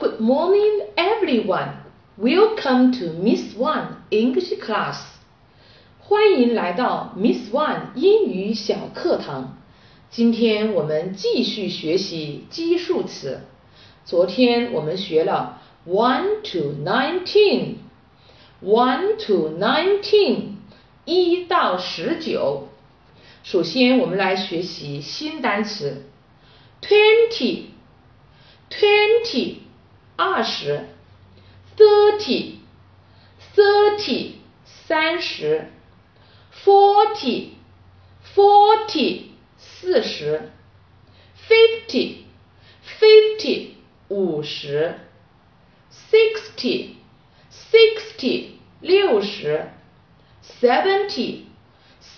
Good morning, everyone. Welcome to Miss One English class. 欢迎来到 Miss One 英语小课堂。今天我们继续学习基数词。昨天我们学了 one to nineteen, one to nineteen，一到十九。首先我们来学习新单词 twenty, twenty。二十，thirty thirty 三十，forty forty 四十，fifty fifty 五十，sixty sixty 六十，seventy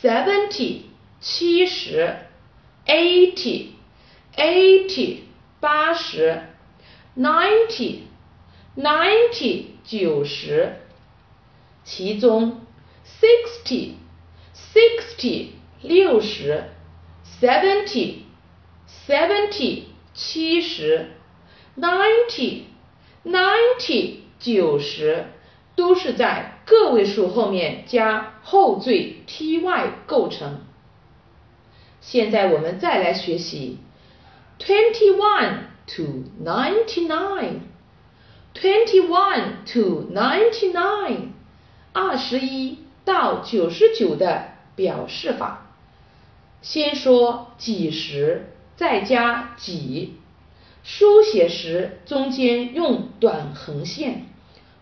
seventy 七十，eighty eighty 八十。 Ninety ninety 九十，其中 sixty sixty 六十，seventy seventy 七十，ninety ninety 九十都是在个位数后面加后缀 ty 构成。现在我们再来学习 twenty one。To ninety nine, twenty one to ninety nine，二十一到九十九的表示法。先说几十，再加几。书写时中间用短横线，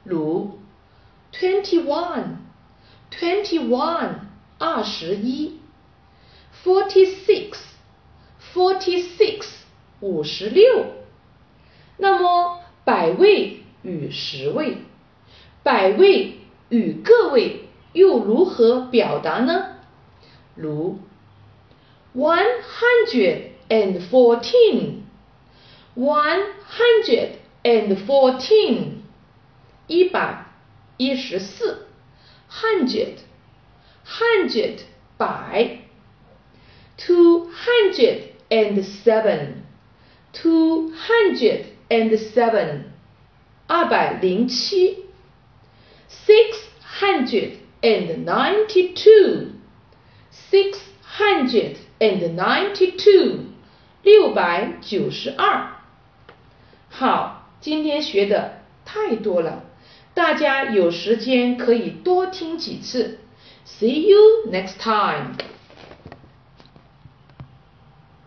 如 twenty one, twenty one，二十一；forty six, forty six。五十六，那么百位与十位，百位与个位又如何表达呢？如 one hundred and fourteen，one hundred and fourteen，一百一十四，hundred，hundred 百，two hundred and seven。two hundred and seven，二百零七；six hundred and ninety two，six hundred and ninety two，六百九十二。好，今天学的太多了，大家有时间可以多听几次。See you next time.